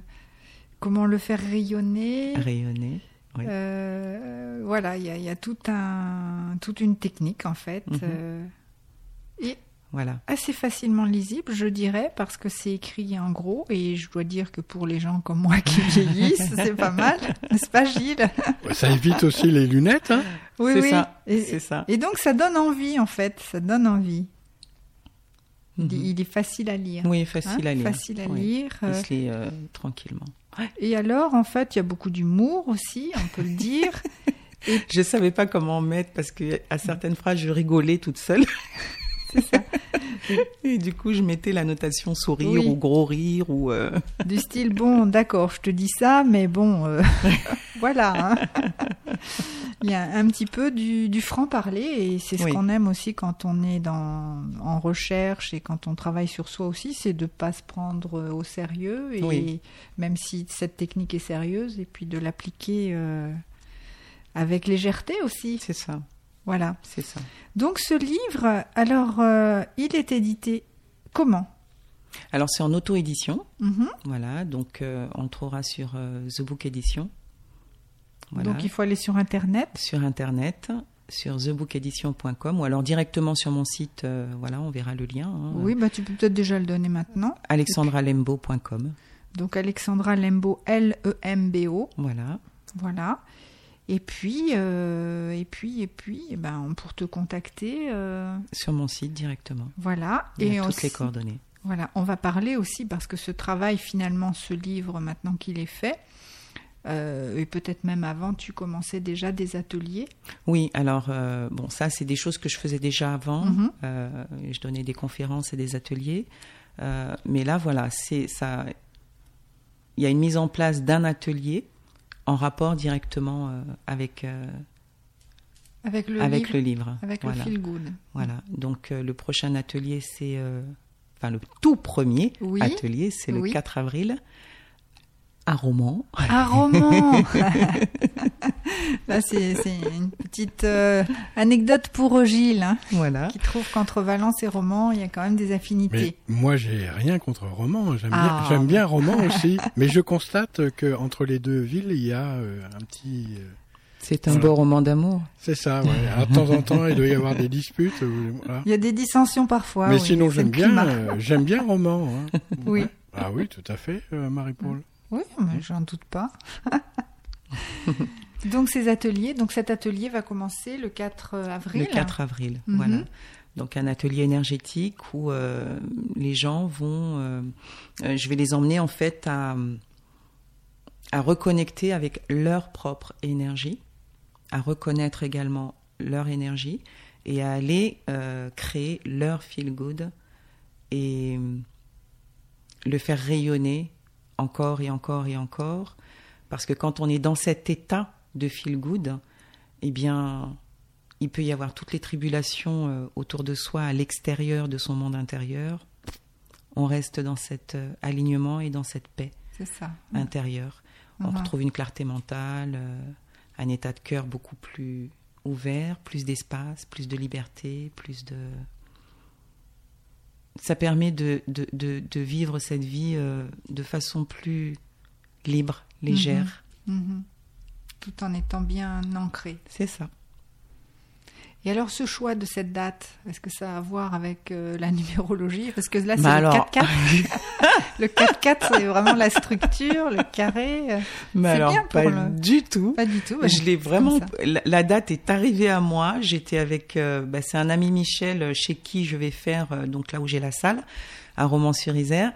comment le faire rayonner. Rayonner. oui. Euh, voilà, il y y a tout un, toute une technique en fait. Mhm. euh, et Voilà. assez facilement lisible, je dirais, parce que c'est écrit en gros. Et je dois dire que pour les gens comme moi qui vieillissent, c'est pas mal. N'est-ce pas, Gilles? Ça évite aussi les lunettes. Hein Oui, c'est oui. ça. Et, C'est ça. et donc ça donne envie en fait, ça donne envie. Il, Mhm. il est facile à lire. Oui, facile hein, à lire. Facile à Oui. lire. Il euh, se lit euh, tranquillement. Et alors, en fait, il y a beaucoup d'humour aussi, on peut le dire. Je savais pas comment mettre parce que à certaines phrases je rigolais toute seule. C'est ça. Et du coup, je mettais la notation sourire Oui. ou gros rire ou euh, Du style, bon, d'accord, je te dis ça, mais bon, euh, voilà. hein. Il y a un petit peu du, du franc-parler et c'est ce Oui. qu'on aime aussi quand on est dans, en recherche et quand on travaille sur soi aussi, c'est de pas se prendre au sérieux et Oui. même si cette technique est sérieuse et puis de l'appliquer euh, avec légèreté aussi. c'est ça, Voilà. c'est ça. Donc ce livre, alors, euh, il est édité comment? Alors c'est en auto-édition, Mhm. voilà. Donc euh, on le trouvera sur euh, The Book Edition. Voilà. Donc il faut aller sur Internet. sur internet, sur thebookedition.com ou alors directement sur mon site. voilà, on verra le lien. hein, Oui, bah tu peux peut-être déjà le donner maintenant. alexandralembo.com. Donc Alexandra Lembo, L-E-M-B-O, Voilà. voilà. Et puis, euh, et puis, et puis, eh ben, pour te contacter, euh, Sur mon site directement. voilà. Il y et toutes aussi- les coordonnées. Voilà, on va parler aussi parce que ce travail, finalement, ce livre, maintenant qu'il est fait, euh, et peut-être même avant, tu commençais déjà des ateliers. Oui, alors euh, bon, ça c'est des choses que je faisais déjà avant. Mhm. Euh, je donnais des conférences et des ateliers, mais là voilà, c'est ça. Il y a une mise en place d'un atelier en rapport directement euh, avec euh, Avec le avec livre, le livre. avec voilà. le feel good. Voilà. Donc euh, le prochain atelier c'est, enfin le tout premier Oui. atelier c'est le Oui. 4 avril à Romans. Un roman Là, c'est c'est une petite euh, anecdote pour Gilles, hein, Voilà. qui trouve qu'entre Valence et Roman, il y a quand même des Mais affinités. moi, j'ai rien contre roman. J'aime Ah. bien, j'aime bien roman aussi. Mais je constate que entre les deux villes, il y a euh, un petit. euh, C'est un Voilà. beau roman d'amour. C'est ça. Ouais. Alors, de temps en temps, il doit y avoir des disputes. euh, voilà. Il y a des dissensions parfois. Mais oui, sinon, j'aime bien, euh, j'aime bien roman. hein. Oui. Ouais. Ah oui, tout à fait, euh, Marie-Paul. Oui, mais j'en doute pas. donc ces ateliers, donc cet atelier va commencer le 4 avril. Le 4 avril, Mhm. voilà. Donc un atelier énergétique où euh, les gens vont, euh, euh, je vais les emmener en fait à, à reconnecter avec leur propre énergie, à reconnaître également leur énergie et à aller euh, créer leur feel good et euh, le faire rayonner encore et encore et encore parce que quand on est dans cet état de feel good, eh bien il peut y avoir toutes les tribulations euh, autour de soi, à l'extérieur de son monde intérieur. On reste dans cet euh, alignement et dans cette paix ça. intérieure. On retrouve une clarté mentale, euh, un état de cœur beaucoup plus ouvert, plus d'espace, plus de liberté, plus de... Ça permet de, de, de, de vivre cette vie de façon plus libre, légère. Mhm. Tout en étant bien ancré. C'est ça. Et alors ce choix de cette date, est-ce que ça a à voir avec euh, la numérologie? Parce que là c'est Bah le alors- 4-4. le 4-4 c'est vraiment la structure, le carré. Mais alors, bien pour pas le- du tout. Pas du tout. Je l'ai vraiment. La, la date est arrivée à moi. J'étais avec. euh, bah, c'est un ami Michel euh, chez qui je vais faire euh, donc là où j'ai la salle à Romans-sur-Isère,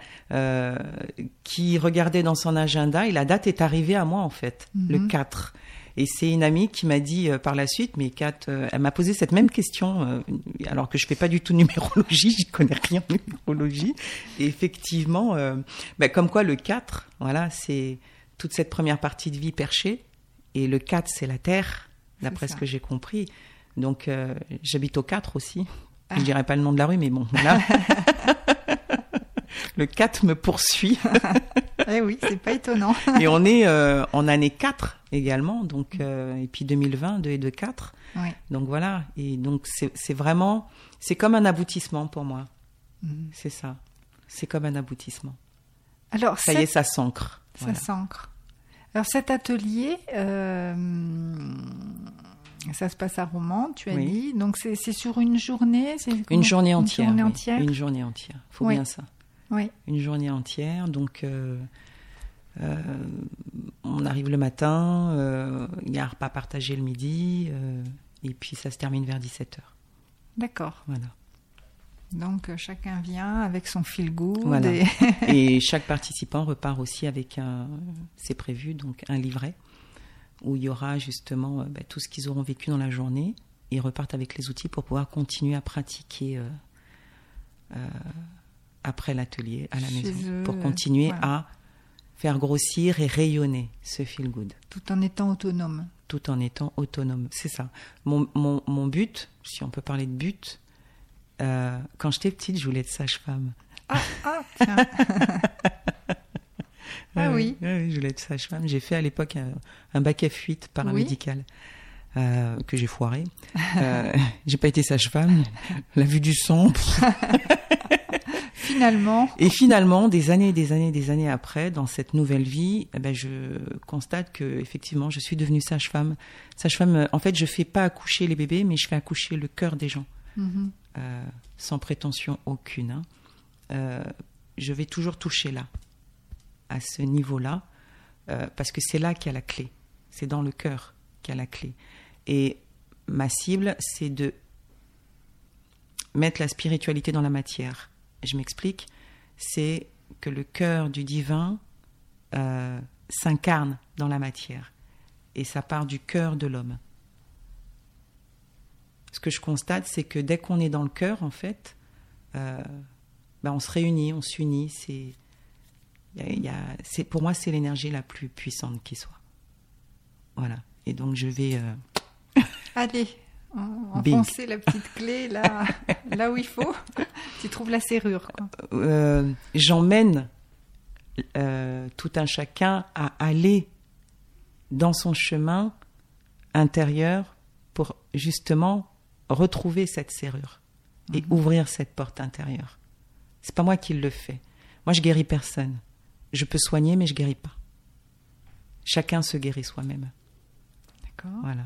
qui regardait dans son agenda et la date est arrivée à moi en fait, le Mhm. 4. Et c'est une amie qui m'a dit euh, par la suite, mais Kat, euh, elle m'a posé cette même question, euh, alors que je fais pas du tout numérologie, j'y connais rien en numérologie. Et effectivement, bah, comme quoi le 4, voilà, c'est toute cette première partie de vie perchée. Et le 4, c'est la terre, d'après ce que j'ai compris. Donc, euh, j'habite au 4 aussi. Ah. Je dirais pas le nom de la rue, mais bon, voilà. le 4 me poursuit. Eh oui, c'est pas étonnant. et on est euh, en année 4 également. Donc, euh, et puis 2020, 2 et 2, 4. Oui. Donc voilà. Et donc, c'est vraiment, c'est comme un aboutissement pour moi. Mhm. C'est ça. C'est comme un aboutissement. Alors Ça cette- y est, ça s'ancre. Ça Voilà. s'ancre. Alors cet atelier, euh, ça se passe à Romans, tu as Oui. dit. Donc c'est sur une journée Une journée entière. Une journée oui. entière. Une journée entière. Faut bien ça. Oui. Une journée entière. Donc, euh, euh, on arrive le matin, euh, il y a un repas partagé le midi, euh, et puis ça se termine vers 17h. D'accord. Voilà. Donc euh, chacun vient avec son good. Voilà. et- Et chaque participant repart aussi avec un, c'est prévu, donc un livret où il y aura justement euh, bah, tout ce qu'ils auront vécu dans la journée. Ils repartent avec les outils pour pouvoir continuer à pratiquer euh, euh, après l'atelier à la Chez maison, eux, pour continuer voilà. à faire grossir et rayonner ce feel good, tout en étant autonome. tout en étant autonome. C'est ça. Mon, mon, mon but, si on peut parler de but, euh, quand j'étais petite, je voulais être sage-femme. Ah, ah tiens. Ah oui. ouais, je voulais être sage-femme. J'ai fait à l'époque un, un bac F8 paramédical euh, que j'ai foiré. Euh, j'ai pas été sage-femme. La vue du sang. Finalement, Et finalement, des années et des années des années après, dans cette nouvelle vie, eh ben, je constate que effectivement, je suis devenue sage-femme. Sage-femme, euh, en fait, je fais pas accoucher les bébés, mais je fais accoucher le cœur des gens. mhm, euh, sans prétention aucune. hein. Euh, je vais toujours toucher là, à ce niveau-là, euh, parce que c'est là qu'il y a la clé. C'est dans le cœur qu'il y a la clé. Et ma cible, c'est de mettre la spiritualité dans la matière. Je m'explique. C'est que le cœur du divin euh, s'incarne dans la matière. Et ça part du cœur de l'homme ce que je constate, c'est que dès qu'on est dans le cœur, en fait, euh, ben, on se réunit, on s'unit. C'est, pour moi, c'est l'énergie la plus puissante qui soit. Voilà. Et donc, je vais. euh, allez. Enfoncer la petite clé là, là où il faut. Tu trouves la serrure. Euh, j'emmène euh, tout un chacun à aller dans son chemin intérieure pour justement retrouver cette serrure et Mhm. ouvrir cette porte intérieure. C'est pas moi qui le fais. Moi, je guéris personne. Je peux soigner, mais je guéris pas. Chacun se guérit soi-même. D'accord. Voilà.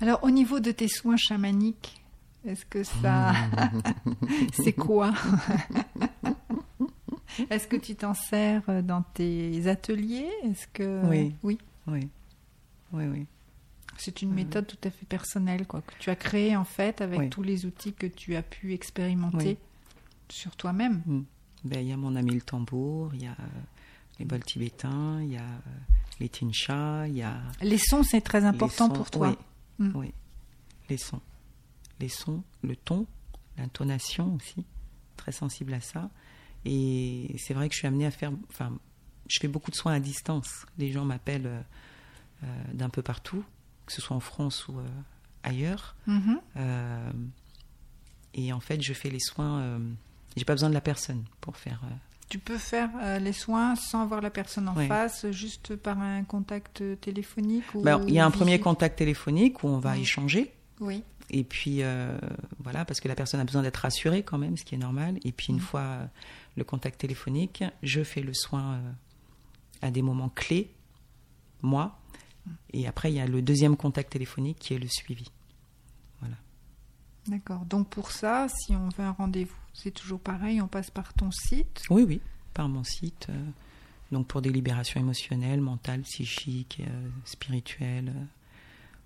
Alors, au niveau de tes soins chamaniques, est-ce que ça. c'est quoi? Est-ce que tu t'en sers dans tes ateliers? Est-ce que. Oui. Oui. Oui. Oui, oui. C'est une méthode tout à fait personnelle, quoi, que tu as créée en fait avec Oui. tous les outils que tu as pu expérimenter sur toi-même. Ben, il y a mon ami le tambour, il y a euh, les bols tibétains, il y a euh, les tinchas, il y a Les sons, c'est très important sons. pour toi. Oui, Mm. oui. Les sons. Les sons, le ton, l'intonation aussi, très sensible à ça. Et c'est vrai que je suis amenée à faire. Enfin, je fais beaucoup de soins à distance. Les gens m'appellent euh, euh, d'un peu partout, que ce soit en France ou euh, ailleurs. Mhm. Euh, et en fait, je fais les soins. j'ai pas besoin de la personne pour faire. Tu peux faire euh, les soins sans avoir la personne en Oui. face, juste par un contact téléphonique ou ben, il y a un premier contact téléphonique où on va Oui. échanger. Oui. Et puis, euh, voilà, parce que la personne a besoin d'être rassurée quand même, ce qui est normal. Et puis, une Mm. fois euh, le contact téléphonique, je fais le soin à des moments clés, moi. Et après, il y a le deuxième contact téléphonique qui est le suivi. D'accord. Donc pour ça, si on veut un rendez-vous, c'est toujours pareil, on passe par ton site. Oui, oui, par mon site. euh, donc, pour des libérations émotionnelles, mentales, psychiques, euh, spirituelles. euh,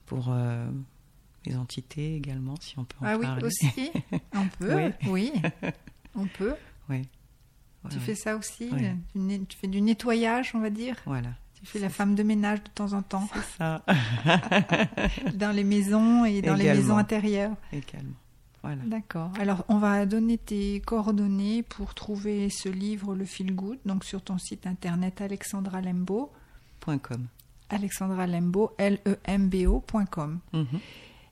pour euh, les entités également, si on peut en ah oui, parler. aussi. On peut. Oui. Oui. On peut. Oui. Tu Ouais, fais ça aussi. Oui. Tu fais du nettoyage, on va dire. Voilà. Tu fais la femme de ménage de temps en temps C'est ça. dans les maisons et dans les maisons intérieures. Également. Voilà. D'accord. Alors, on va donner tes coordonnées pour trouver ce livre, Le Feel Good, donc sur ton site internet Alexandra Lembo, Point .com. Alexandra Lembo, E L-E-M-B-O.com.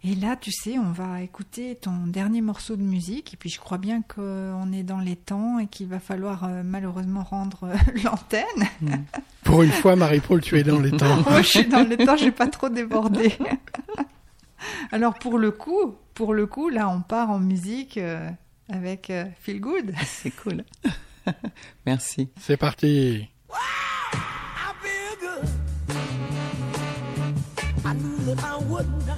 Et là, tu sais, on va écouter ton dernier morceau de musique. Et puis, je crois bien qu'on est dans les temps et qu'il va falloir euh, malheureusement rendre euh, l'antenne. Pour une fois, Marie-Paul, tu es dans les temps. Moi, je suis dans le temps, je vais pas trop déborder. Alors, pour le coup, pour le coup, là, on part en musique euh, avec euh, Feel Good. C'est cool. Merci. C'est parti. I feel good. I knew that I wouldn't. I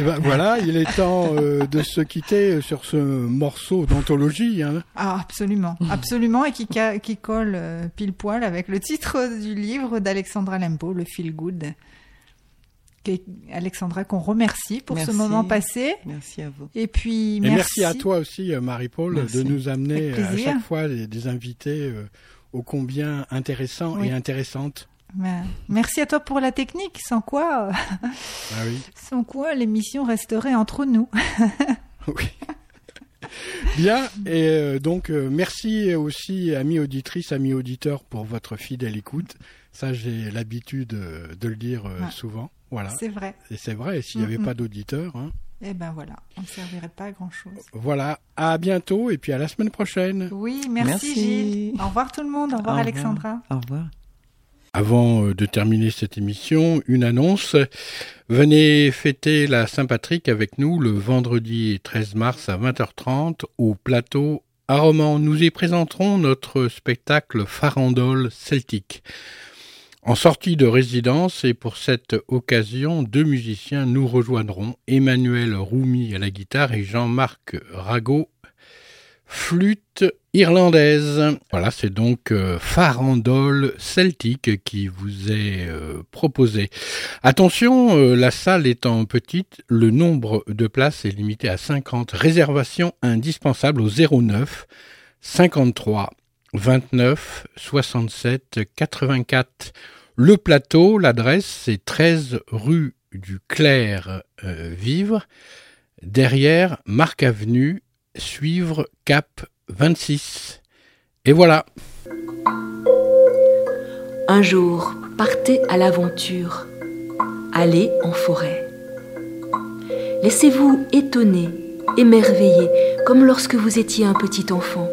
Eh ben, voilà, il est temps euh, de se quitter sur ce morceau d'anthologie. Hein. Ah, absolument, absolument, et qui, ca- qui colle euh, pile poil avec le titre du livre d'Alexandra Lempo, le Feel Good. Alexandra, qu'on remercie pour ce moment passé. Merci à vous. Et puis, Et merci. merci à toi aussi, euh, Marie-Paul, Merci. de nous amener euh, à chaque fois des, des invités euh, ô combien intéressants Oui. et intéressantes. Merci à toi pour la technique, sans quoi, euh, Ah oui. sans quoi l'émission resterait entre nous. Oui. Bien, et euh, donc euh, merci aussi, amis auditrices, amis auditeurs, pour votre fidèle écoute. Ça, j'ai l'habitude de le dire Ouais. souvent. Voilà. C'est vrai. Et c'est vrai, et s'il n'y avait pas d'auditeurs, hein. Et ben voilà, on ne servirait pas à grand chose. voilà. À bientôt, et puis à la semaine prochaine. Oui, merci, Merci. Gilles. Au revoir tout le monde. Au revoir Au revoir. Alexandra. Au revoir. Avant euh, de terminer cette émission, une annonce. Venez fêter la Saint-Patrick avec nous le vendredi 13 mars à 20h30 au plateau à Romans. Nous y présenterons notre spectacle Farandole celtique. En sortie de résidence et pour cette occasion, deux musiciens nous rejoindront, Emmanuel Roumi à la guitare et Jean-Marc Rago flûte irlandaise. Voilà, c'est donc euh, Farandole celtique qui vous est euh, proposé. Attention, euh, la salle étant petite, le nombre de places est limité à 50. Réservation indispensable au 09 53 29 67 84. Le plateau, l'adresse, c'est 13 rue du Clair euh, Vivre, derrière Marc Avenue, suivre Cap 26. Et voilà. Un jour, partez à l'aventure. Allez en forêt. Laissez-vous étonner, émerveiller, comme lorsque vous étiez un petit enfant.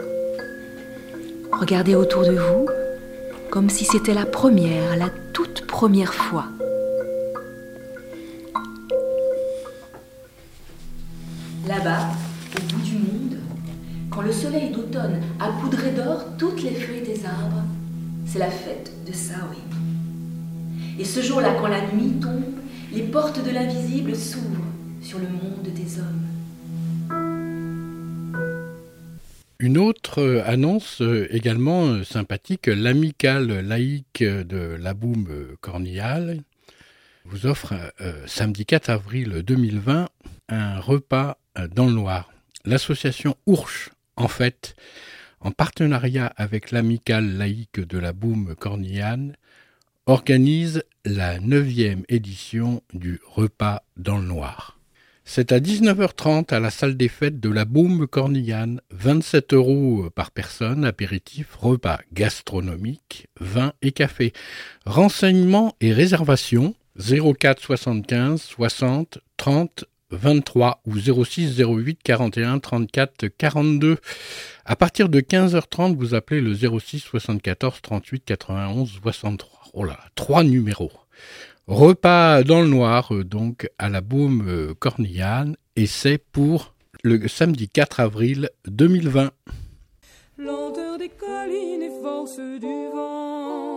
Regardez autour de vous, comme si c'était la première, la toute première fois. Là-bas, quand le soleil d'automne a poudré d'or toutes les feuilles des arbres, c'est la fête de Samhain. Et ce jour-là, quand la nuit tombe, les portes de l'invisible s'ouvrent sur le monde des hommes. Une autre euh, annonce euh, également euh, sympathique, l'amicale laïque de la Boum euh, Cornillal vous offre samedi 4 avril 2020 un repas dans le noir. L'association Ourche, en fait, en partenariat avec l'amicale laïque de la Boum Cornillane, organise la neuvième édition du repas dans le noir. C'est à 19h30 à la salle des fêtes de la Baume Cornillane. 27 euros par personne, apéritif, repas gastronomique, vin et café. Renseignements et réservations 04 75 60 30 23 ou 06 08 41 34 42. À partir de 15h30, vous appelez le 06 74 38 91 63. Oh là, trois numéros. Repas dans le noir, euh, donc à la Baume euh, Cornillane, et c'est pour le samedi 4 avril 2020. lenteur des collines et force du vent,